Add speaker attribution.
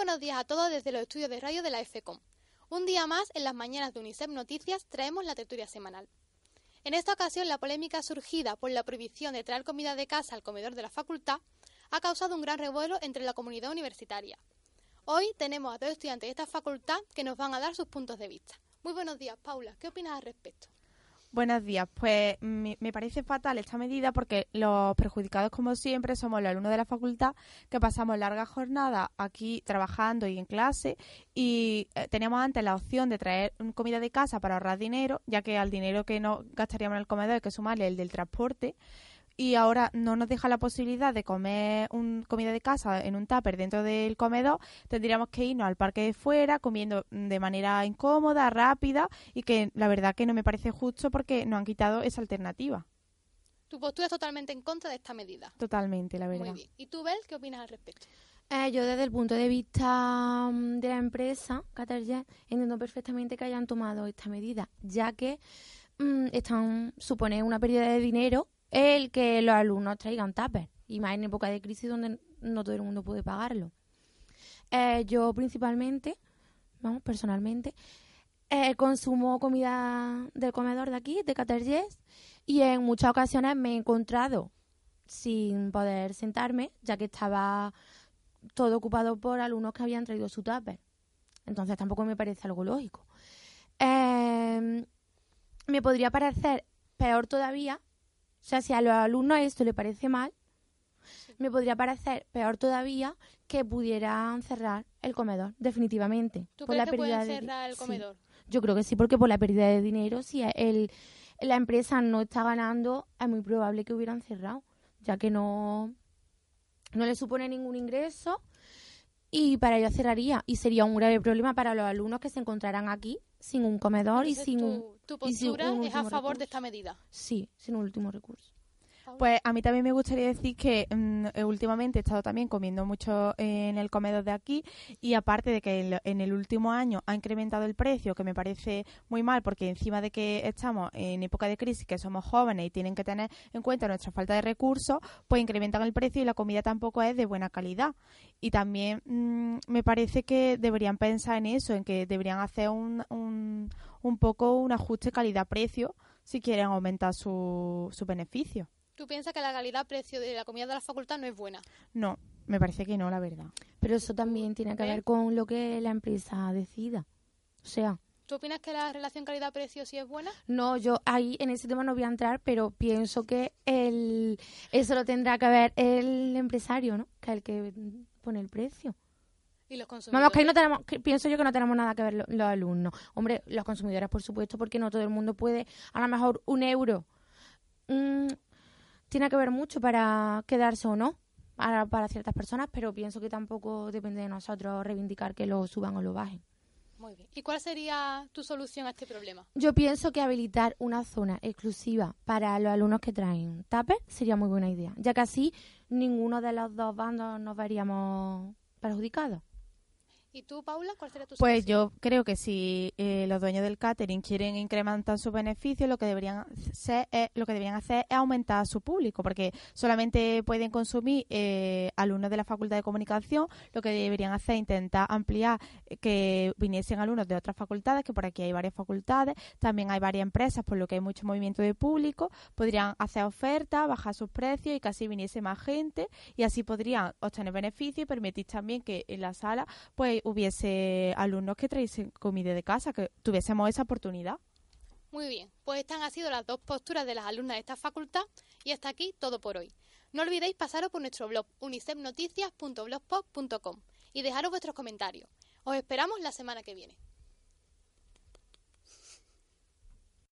Speaker 1: buenos días a todos desde los estudios de radio de la FECOM. Un día más, en las mañanas de UNICEF Noticias, traemos la tertulia semanal. En esta ocasión, la polémica surgida por la prohibición de traer comida de casa al comedor de la facultad ha causado un gran revuelo entre la comunidad universitaria. Hoy tenemos a dos estudiantes de esta facultad que nos van a dar sus puntos de vista. Muy buenos días, Paula. ¿Qué opinas al respecto?
Speaker 2: Buenos días. Pues me, parece fatal esta medida porque los perjudicados, como siempre, somos los alumnos de la facultad que pasamos largas jornadas aquí trabajando y en clase y eh, teníamos antes la opción de traer comida de casa para ahorrar dinero, ya que al dinero que no gastaríamos en el comedor hay que sumarle el del transporte y ahora no nos deja la posibilidad de comer un, comida de casa en un tupper dentro del comedor, tendríamos que irnos al parque de fuera comiendo de manera incómoda, rápida y que la verdad que no me parece justo porque nos han quitado esa alternativa.
Speaker 1: Tu postura es totalmente en contra de esta medida.
Speaker 2: Totalmente, la verdad.
Speaker 1: Muy bien. ¿Y tú, Bel, qué opinas al respecto?
Speaker 3: Eh, yo desde el punto de vista mm, de la empresa, Qatarjet, entiendo perfectamente que hayan tomado esta medida, ya que mm, están supone una pérdida de dinero el que los alumnos traigan tupper, y más en época de crisis donde no todo el mundo puede pagarlo. Eh, yo principalmente, vamos, personalmente, eh, consumo comida del comedor de aquí, de Caterjes, y en muchas ocasiones me he encontrado sin poder sentarme, ya que estaba todo ocupado por alumnos que habían traído su tupper. Entonces tampoco me parece algo lógico. Eh, me podría parecer peor todavía o sea, si a los alumnos esto le parece mal, me podría parecer peor todavía que pudieran cerrar el comedor, definitivamente.
Speaker 1: ¿Tú crees que pueden cerrar el comedor?
Speaker 3: Yo creo que sí, porque por la pérdida de dinero, si el, la empresa no está ganando, es muy probable que hubieran cerrado, ya que no, no le supone ningún ingreso y para ello cerraría. Y sería un grave problema para los alumnos que se encontrarán aquí sin un comedor y sin un...
Speaker 1: ¿Tu postura es a favor de esta medida?
Speaker 3: Sí, sin un último recurso.
Speaker 2: Pues a mí también me gustaría decir que mm, eh, últimamente he estado también comiendo mucho en el comedor de aquí y aparte de que en el último año ha incrementado el precio, que me parece muy mal porque encima de que estamos en época de crisis, que somos jóvenes y tienen que tener en cuenta nuestra falta de recursos, pues incrementan el precio y la comida tampoco es de buena calidad. Y también mm, me parece que deberían pensar en eso, en que deberían hacer un, un, un poco un ajuste calidad-precio si quieren aumentar su, su beneficio.
Speaker 1: ¿Tú piensas que la calidad-precio de la comida de la facultad no es buena?
Speaker 2: No, me parece que no, la verdad.
Speaker 3: Pero eso también tiene que ver con lo que la empresa decida. O sea...
Speaker 1: ¿Tú opinas que la relación calidad-precio sí es buena?
Speaker 3: No, yo ahí en ese tema no voy a entrar, pero pienso que el, eso lo tendrá que ver el empresario, ¿no? Que es el que pone el precio.
Speaker 1: ¿Y los consumidores?
Speaker 3: Vamos, que ahí no tenemos, pienso yo que no tenemos nada que ver los, alumnos. Hombre, los consumidores, por supuesto, porque no todo el mundo puede, a lo mejor un euro. Mm, tiene que ver mucho para quedarse o no para, para ciertas personas, pero pienso que tampoco depende de nosotros reivindicar que lo suban o lo bajen.
Speaker 1: Muy bien. ¿Y cuál sería tu solución a este problema?
Speaker 3: Yo pienso que habilitar una zona exclusiva para los alumnos que traen tape sería muy buena idea, ya que así ninguno de los dos bandos nos veríamos perjudicados.
Speaker 1: ¿Y tú, Paula, cuál sería tu
Speaker 2: Pues yo creo que si eh, los dueños del catering quieren incrementar sus beneficios, lo que deberían hacer es, lo que deberían hacer es aumentar su público, porque solamente pueden consumir eh, alumnos de la Facultad de Comunicación. Lo que deberían hacer es intentar ampliar eh, que viniesen alumnos de otras facultades, que por aquí hay varias facultades, también hay varias empresas, por lo que hay mucho movimiento de público. Podrían hacer ofertas, bajar sus precios y que así viniese más gente y así podrían obtener beneficios y permitir también que en la sala, pues hubiese alumnos que traisen comida de casa, que tuviésemos esa oportunidad.
Speaker 1: Muy bien, pues estas han sido las dos posturas de las alumnas de esta facultad y hasta aquí todo por hoy. No olvidéis pasaros por nuestro blog unicefnoticias.blogspot.com y dejaros vuestros comentarios. Os esperamos la semana que viene.